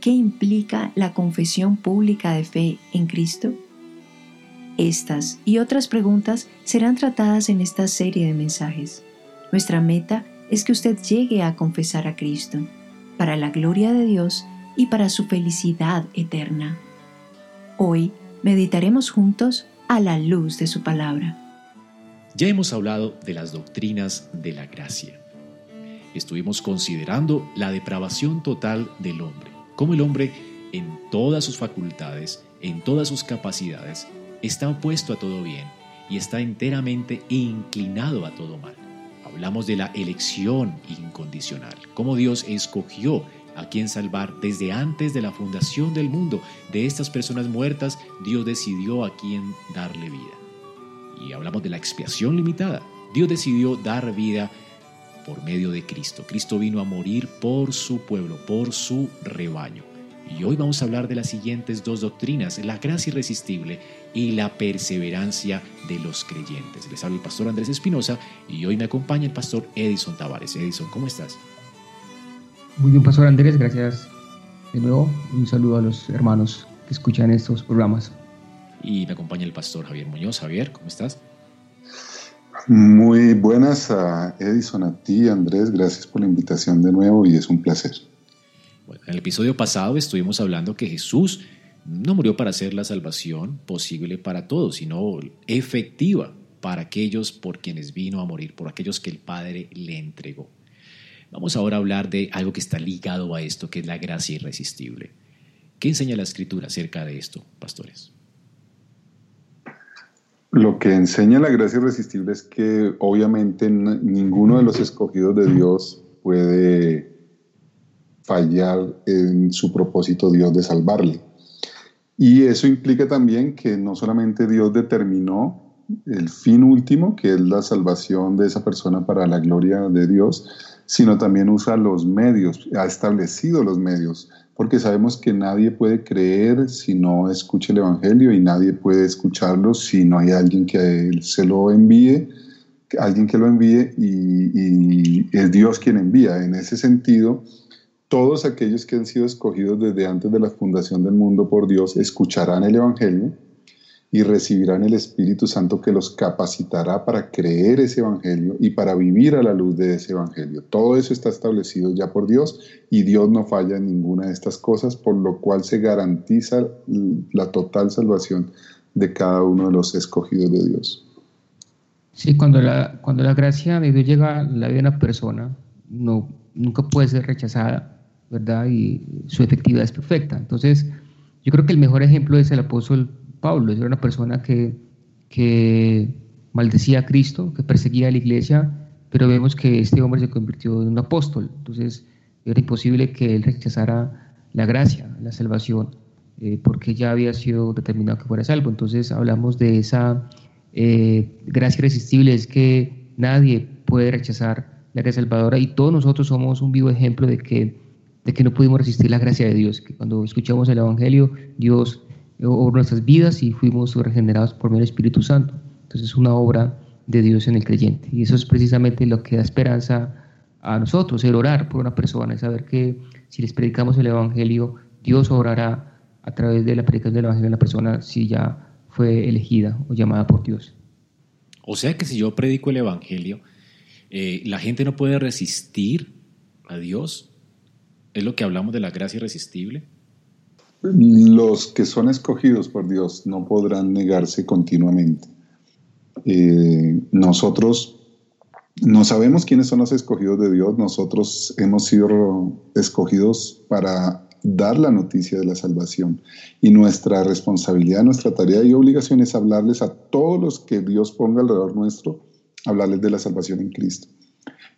¿Qué implica la confesión pública de fe en Cristo? Estas y otras preguntas serán tratadas en esta serie de mensajes. Nuestra meta es que usted llegue a confesar a Cristo, para la gloria de Dios y para su felicidad eterna. Hoy meditaremos juntos a la luz de su palabra. Ya hemos hablado de las doctrinas de la gracia. Estuvimos considerando la depravación total del hombre cómo el hombre en todas sus facultades, en todas sus capacidades, está opuesto a todo bien y está enteramente inclinado a todo mal. Hablamos de la elección incondicional, cómo Dios escogió a quien salvar desde antes de la fundación del mundo. De estas personas muertas, Dios decidió a quién darle vida. Y hablamos de la expiación limitada. Dios decidió dar vida por medio de Cristo. Cristo vino a morir por su pueblo, por su rebaño. Y hoy vamos a hablar de las siguientes dos doctrinas, la gracia irresistible y la perseverancia de los creyentes. Les habla el pastor Andrés Espinosa y hoy me acompaña el pastor Edison Tavares. Edison, ¿cómo estás? Muy bien, pastor Andrés, gracias de nuevo. Un saludo a los hermanos que escuchan estos programas. Y me acompaña el pastor Javier Muñoz. Javier, ¿cómo estás? Muy buenas a Edison, a ti, Andrés. Gracias por la invitación de nuevo y es un placer. En el episodio pasado estuvimos hablando que Jesús no murió para hacer la salvación posible para todos, sino efectiva para aquellos por quienes vino a morir, por aquellos que el Padre le entregó. Vamos ahora a hablar de algo que está ligado a esto, que es la gracia irresistible. ¿Qué enseña la Escritura acerca de esto, pastores? Lo que enseña la gracia irresistible es que obviamente ninguno de los escogidos de Dios puede fallar en su propósito Dios de salvarle. Y eso implica también que no solamente Dios determinó el fin último, que es la salvación de esa persona para la gloria de Dios, sino también usa los medios, ha establecido los medios porque sabemos que nadie puede creer si no escucha el Evangelio y nadie puede escucharlo si no hay alguien que se lo envíe, alguien que lo envíe y, es Dios quien envía. En ese sentido, todos aquellos que han sido escogidos desde antes de la fundación del mundo por Dios escucharán el Evangelio y recibirán el Espíritu Santo que los capacitará para creer ese Evangelio y para vivir a la luz de ese Evangelio. Todo eso está establecido ya por Dios y Dios no falla en ninguna de estas cosas, por lo cual se garantiza la total salvación de cada uno de los escogidos de Dios. Sí, cuando la, cuando la gracia de Dios llega a la vida de una persona, no, nunca puede ser rechazada, ¿verdad? Y su efectividad es perfecta. Entonces, yo creo que el mejor ejemplo es el apóstol Pablo, era una persona que, que maldecía a Cristo, que perseguía a la iglesia, pero vemos que este hombre se convirtió en un apóstol. Entonces era imposible que él rechazara la gracia, la salvación, eh, porque ya había sido determinado que fuera salvo. Entonces hablamos de esa eh, gracia irresistible, es que nadie puede rechazar la gracia salvadora y todos nosotros somos un vivo ejemplo de que, de que no pudimos resistir la gracia de Dios, que cuando escuchamos el Evangelio, Dios o nuestras vidas y fuimos regenerados por medio del Espíritu Santo. Entonces es una obra de Dios en el creyente. Y eso es precisamente lo que da esperanza a nosotros, el orar por una persona, el saber que si les predicamos el Evangelio, Dios orará a través de la predicación del Evangelio en la persona si ya fue elegida o llamada por Dios. O sea que si yo predico el Evangelio, eh, la gente no puede resistir a Dios. Es lo que hablamos de la gracia irresistible. Los que son escogidos por Dios no podrán negarse continuamente. Eh, nosotros no sabemos quiénes son los escogidos de Dios, nosotros hemos sido escogidos para dar la noticia de la salvación. Y nuestra responsabilidad, nuestra tarea y obligación es hablarles a todos los que Dios ponga alrededor nuestro, hablarles de la salvación en Cristo.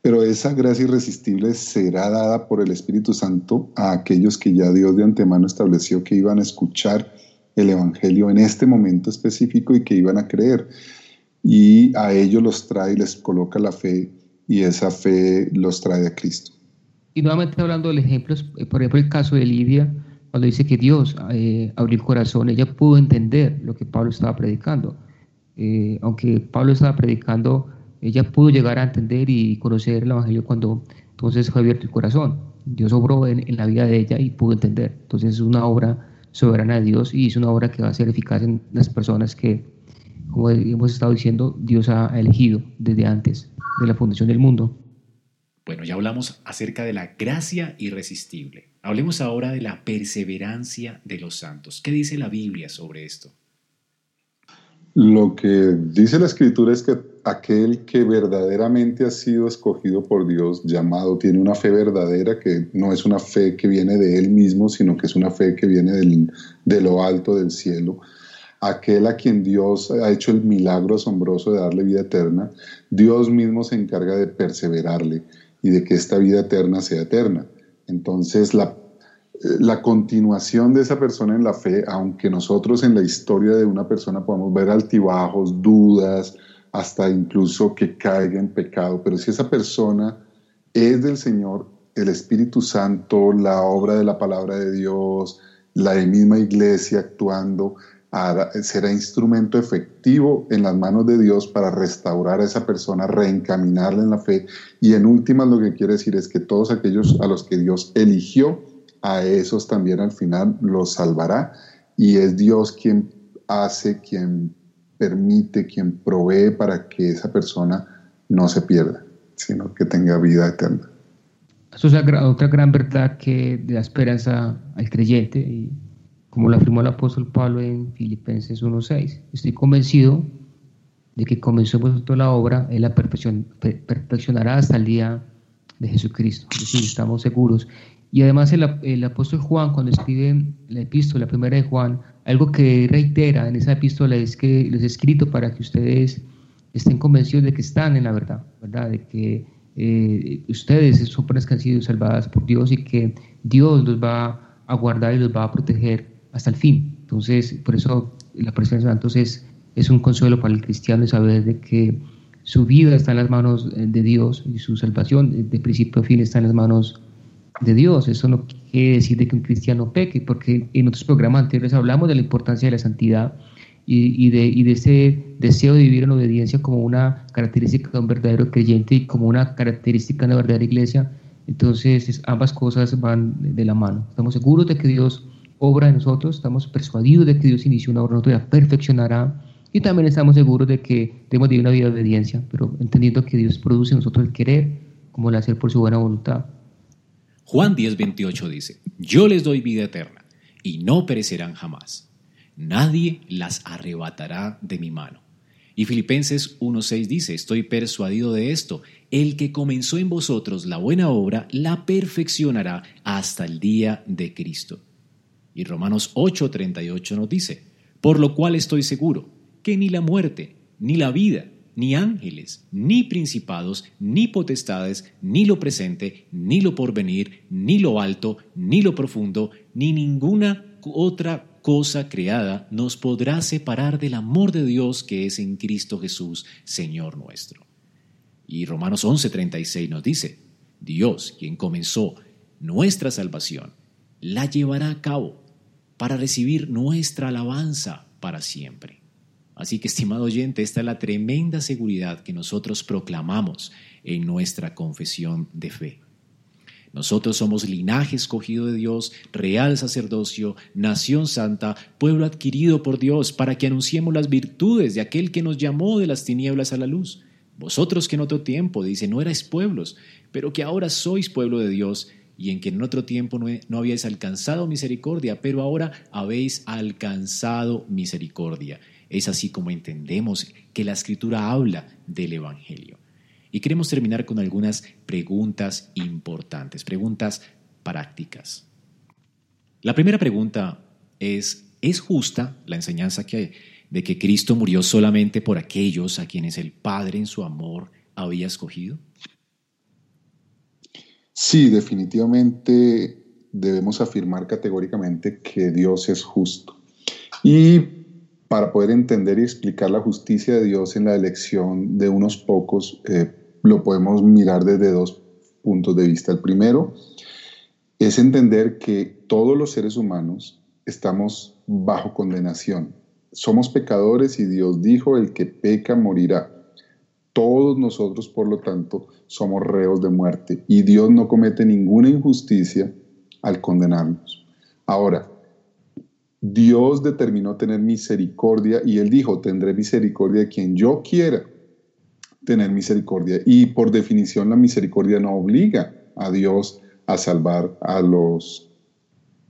Pero esa gracia irresistible será dada por el Espíritu Santo a aquellos que ya Dios de antemano estableció que iban a escuchar el Evangelio en este momento específico y que iban a creer. Y a ellos los trae y les coloca la fe y esa fe los trae a Cristo. Y nuevamente hablando del ejemplo, eh, por ejemplo el caso de Lidia, cuando dice que Dios eh, abrió el corazón, ella pudo entender lo que Pablo estaba predicando. Eh, aunque Pablo estaba predicando, ella pudo llegar a entender y conocer el Evangelio cuando entonces fue abierto el corazón. Dios obró en, en la vida de ella y pudo entender. Entonces es una obra soberana de Dios y es una obra que va a ser eficaz en las personas que, como hemos estado diciendo, Dios ha elegido desde antes de la fundación del mundo. Bueno, ya hablamos acerca de la gracia irresistible. Hablemos ahora de la perseverancia de los santos. ¿Qué dice la Biblia sobre esto? Lo que dice la escritura es que aquel que verdaderamente ha sido escogido por Dios, llamado, tiene una fe verdadera que no es una fe que viene de él mismo, sino que es una fe que viene de lo alto del cielo. Aquel a quien Dios ha hecho el milagro asombroso de darle vida eterna, Dios mismo se encarga de perseverarle y de que esta vida eterna sea eterna. Entonces la la continuación de esa persona en la fe, aunque nosotros en la historia de una persona podamos ver altibajos, dudas, hasta incluso que caiga en pecado, pero si esa persona es del Señor, el Espíritu Santo, la obra de la palabra de Dios, la misma iglesia actuando, será instrumento efectivo en las manos de Dios para restaurar a esa persona, reencaminarla en la fe. Y en últimas lo que quiere decir es que todos aquellos a los que Dios eligió, a esos también al final los salvará. Y es Dios quien hace, quien permite, quien provee para que esa persona no se pierda, sino que tenga vida eterna. Eso es otra gran verdad que da esperanza al creyente y como lo afirmó el apóstol Pablo en Filipenses 1.6, estoy convencido de que comenzó toda la obra, Él la perfeccionará hasta el día de Jesucristo. Es decir, estamos seguros y además el, apóstol Juan, cuando escribe la epístola primera de Juan, algo que reitera en esa epístola es que les he escrito para que ustedes estén convencidos de que están en la verdad, ¿verdad? De que eh, ustedes son personas que han sido salvadas por Dios y que Dios los va a guardar y los va a proteger hasta el fin. Entonces, por eso la presencia de santos es, es un consuelo para el cristiano saber de que su vida está en las manos de Dios y su salvación de principio a fin está en las manos de Dios. Eso no quiere decir de que un cristiano peque, porque en otros programas anteriores hablamos de la importancia de la santidad y, de, y de ese deseo de vivir en obediencia como una característica de un verdadero creyente y como una característica de una verdadera iglesia. Entonces ambas cosas van de la mano. Estamos seguros de que Dios obra en nosotros, estamos persuadidos de que Dios inició una obra, nosotros la perfeccionará y también estamos seguros de que debemos vivir una vida de obediencia, pero entendiendo que Dios produce en nosotros el querer como el hacer por su buena voluntad. Juan 10:28 dice, yo les doy vida eterna y no perecerán jamás. Nadie las arrebatará de mi mano. Y Filipenses 1:6 dice, estoy persuadido de esto, el que comenzó en vosotros la buena obra, la perfeccionará hasta el día de Cristo. Y Romanos 8:38 nos dice, por lo cual estoy seguro que ni la muerte, ni la vida, ni ángeles, ni principados, ni potestades, ni lo presente, ni lo porvenir, ni lo alto, ni lo profundo, ni ninguna otra cosa creada nos podrá separar del amor de Dios que es en Cristo Jesús, Señor nuestro. Y Romanos 11:36 nos dice, Dios, quien comenzó nuestra salvación, la llevará a cabo para recibir nuestra alabanza para siempre. Así que, estimado oyente, esta es la tremenda seguridad que nosotros proclamamos en nuestra confesión de fe. Nosotros somos linaje escogido de Dios, real sacerdocio, nación santa, pueblo adquirido por Dios, para que anunciemos las virtudes de aquel que nos llamó de las tinieblas a la luz. Vosotros que en otro tiempo, dice, no erais pueblos, pero que ahora sois pueblo de Dios, y en que en otro tiempo no, no habíais alcanzado misericordia, pero ahora habéis alcanzado misericordia. Es así como entendemos que la escritura habla del Evangelio. Y queremos terminar con algunas preguntas importantes, preguntas prácticas. La primera pregunta es, ¿es justa la enseñanza que, de que Cristo murió solamente por aquellos a quienes el Padre en su amor había escogido? Sí, definitivamente debemos afirmar categóricamente que Dios es justo. Y para poder entender y explicar la justicia de Dios en la elección de unos pocos, eh, lo podemos mirar desde dos puntos de vista. El primero es entender que todos los seres humanos estamos bajo condenación. Somos pecadores y Dios dijo, el que peca morirá. Todos nosotros, por lo tanto, somos reos de muerte y Dios no comete ninguna injusticia al condenarnos. Ahora, Dios determinó tener misericordia y Él dijo, tendré misericordia de quien yo quiera tener misericordia. Y por definición la misericordia no obliga a Dios a salvar a los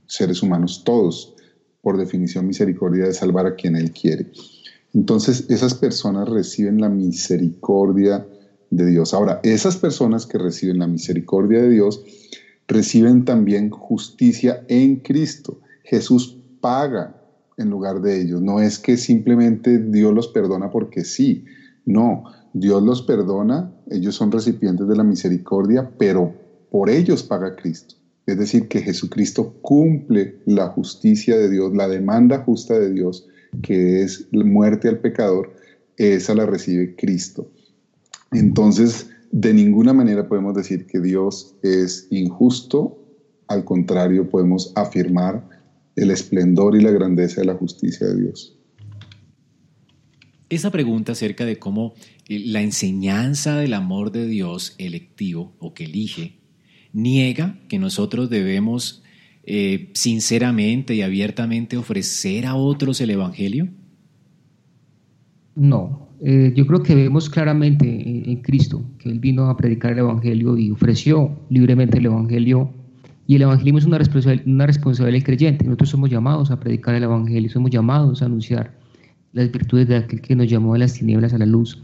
seres humanos todos. Por definición misericordia de salvar a quien Él quiere. Entonces esas personas reciben la misericordia de Dios. Ahora, esas personas que reciben la misericordia de Dios reciben también justicia en Cristo. Jesús paga en lugar de ellos. No es que simplemente Dios los perdona porque sí. No, Dios los perdona, ellos son recipientes de la misericordia, pero por ellos paga Cristo. Es decir, que Jesucristo cumple la justicia de Dios, la demanda justa de Dios, que es muerte al pecador, esa la recibe Cristo. Entonces, de ninguna manera podemos decir que Dios es injusto, al contrario, podemos afirmar el esplendor y la grandeza de la justicia de Dios. Esa pregunta acerca de cómo eh, la enseñanza del amor de Dios electivo o que elige niega que nosotros debemos eh, sinceramente y abiertamente ofrecer a otros el Evangelio? No, eh, yo creo que vemos claramente en, Cristo que Él vino a predicar el Evangelio y ofreció libremente el Evangelio. Y el Evangelio es una responsabilidad, del creyente. Nosotros somos llamados a predicar el Evangelio, somos llamados a anunciar las virtudes de aquel que nos llamó de las tinieblas a la luz.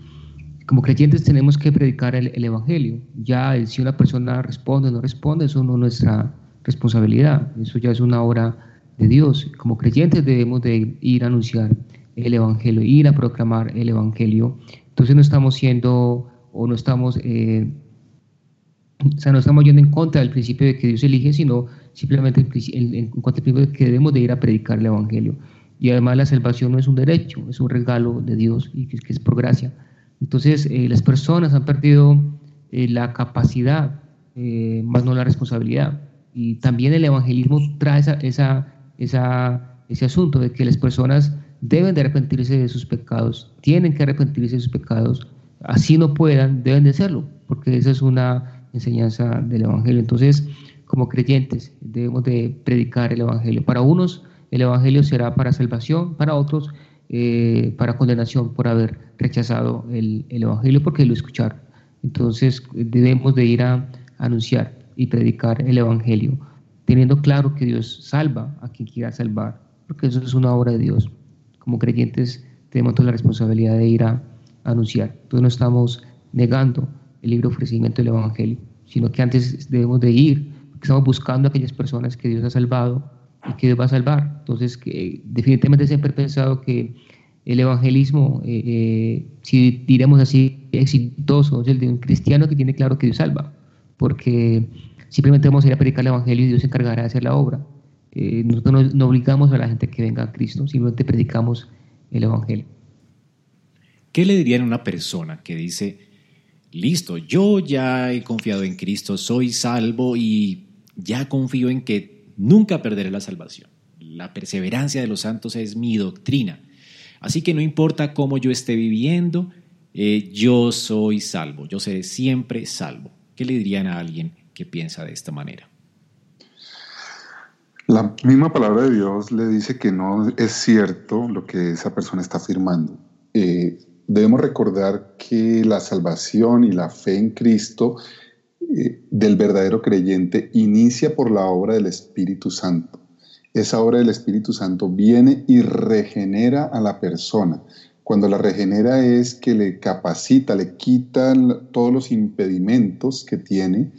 Como creyentes tenemos que predicar el, el Evangelio. Ya si una persona responde o no responde, eso no es nuestra responsabilidad. Eso ya es una obra de Dios. Como creyentes debemos de ir a anunciar el Evangelio, ir a proclamar el Evangelio. Entonces no estamos siendo o no estamos, eh, o sea, no estamos yendo en contra del principio de que Dios elige, sino simplemente en, cuanto al principio de que debemos de ir a predicar el Evangelio. Y además la salvación no es un derecho, es un regalo de Dios y que, es por gracia. Entonces eh, las personas han perdido eh, la capacidad, más no la responsabilidad. Y también el evangelismo trae esa, esa, esa, ese asunto de que las personas deben de arrepentirse de sus pecados, tienen que arrepentirse de sus pecados, así no puedan, deben de hacerlo, porque esa es una enseñanza del Evangelio. Entonces, como creyentes, debemos de predicar el Evangelio. Para unos, el Evangelio será para salvación, para otros, eh, para condenación por haber rechazado el, Evangelio, porque lo escuchar. Entonces, debemos de ir a anunciar y predicar el Evangelio, teniendo claro que Dios salva a quien quiera salvar, porque eso es una obra de Dios como creyentes tenemos toda la responsabilidad de ir a, anunciar. Entonces no estamos negando el libre ofrecimiento del Evangelio, sino que antes debemos de ir, porque estamos buscando a aquellas personas que Dios ha salvado y que Dios va a salvar. Entonces, que, definitivamente siempre he pensado que el evangelismo, eh, eh, si diremos así, exitoso, es el de un cristiano que tiene claro que Dios salva, porque simplemente vamos a ir a predicar el evangelio y Dios se encargará de hacer la obra. Eh, nosotros no, obligamos a la gente que venga a Cristo, simplemente predicamos el Evangelio. ¿Qué le dirían a una persona que dice, listo, yo ya he confiado en Cristo, soy salvo y ya confío en que nunca perderé la salvación? La perseverancia de los santos es mi doctrina. Así que no importa cómo yo esté viviendo, eh, yo soy salvo, yo seré siempre salvo. ¿Qué le dirían a alguien que piensa de esta manera? La misma palabra de Dios le dice que no es cierto lo que esa persona está afirmando. Eh, debemos recordar que la salvación y la fe en Cristo eh, del verdadero creyente inicia por la obra del Espíritu Santo. Esa obra del Espíritu Santo viene y regenera a la persona. Cuando la regenera es que le capacita, le quita todos los impedimentos que tiene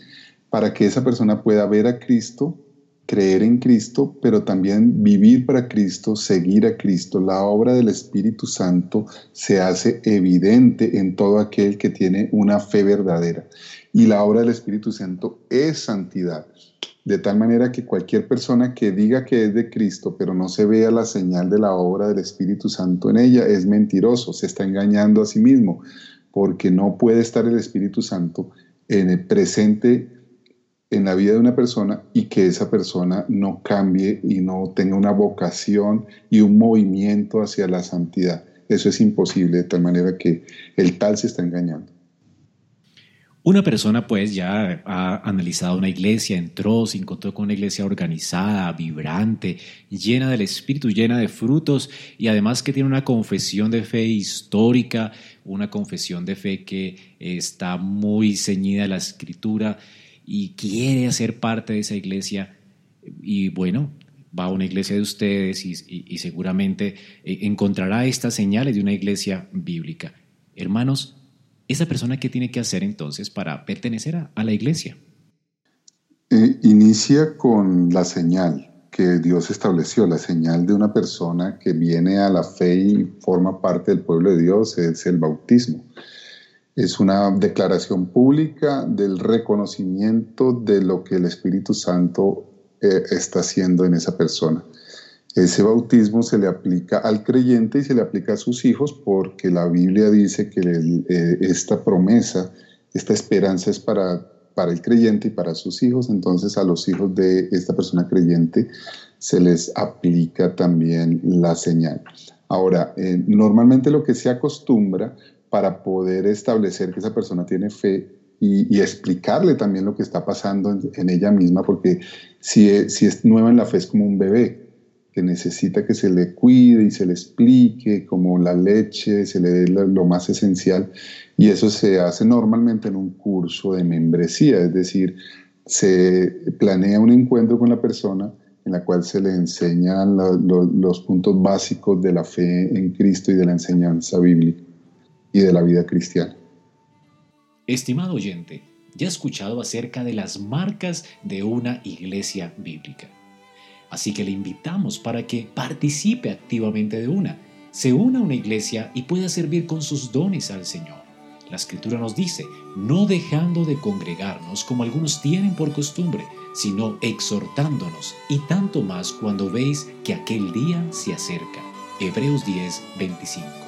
para que esa persona pueda ver a Cristo creer en Cristo, pero también vivir para Cristo, seguir a Cristo. La obra del Espíritu Santo se hace evidente en todo aquel que tiene una fe verdadera. Y la obra del Espíritu Santo es santidad. De tal manera que cualquier persona que diga que es de Cristo, pero no se vea la señal de la obra del Espíritu Santo en ella, es mentiroso, se está engañando a sí mismo, porque no puede estar el Espíritu Santo en el presente en la vida de una persona y que esa persona no cambie y no tenga una vocación y un movimiento hacia la santidad. Eso es imposible, de tal manera que el tal se está engañando. Una persona pues ya ha analizado una iglesia, entró, se encontró con una iglesia organizada, vibrante, llena del Espíritu, llena de frutos y además que tiene una confesión de fe histórica, una confesión de fe que está muy ceñida a la escritura y quiere hacer parte de esa iglesia y bueno, va a una iglesia de ustedes y, seguramente eh, encontrará estas señales de una iglesia bíblica. Hermanos, ¿esa persona qué tiene que hacer entonces para pertenecer a, la iglesia? Eh, inicia con la señal que Dios estableció, la señal de una persona que viene a la fe y forma parte del pueblo de Dios, es el bautismo. Es una declaración pública del reconocimiento de lo que el Espíritu Santo eh, está haciendo en esa persona. Ese bautismo se le aplica al creyente y se le aplica a sus hijos porque la Biblia dice que eh, esta promesa, esta esperanza es para, para el creyente y para sus hijos. Entonces a los hijos de esta persona creyente se les aplica también la señal. Ahora, eh, normalmente lo que se acostumbra para poder establecer que esa persona tiene fe y, explicarle también lo que está pasando en, ella misma, porque si es, nueva en la fe es como un bebé que necesita que se le cuide y se le explique, como la leche, se le dé lo, más esencial, y eso se hace normalmente en un curso de membresía, es decir, se planea un encuentro con la persona en la cual se le enseñan los puntos básicos de la fe en Cristo y de la enseñanza bíblica y de la vida cristiana. Estimado oyente, ya ha escuchado acerca de las marcas de una iglesia bíblica. Así que le invitamos para que participe activamente de una, se una a una iglesia y pueda servir con sus dones al Señor. La escritura nos dice, no dejando de congregarnos como algunos tienen por costumbre, sino exhortándonos, y tanto más cuando veis que aquel día se acerca. Hebreos 10, 25.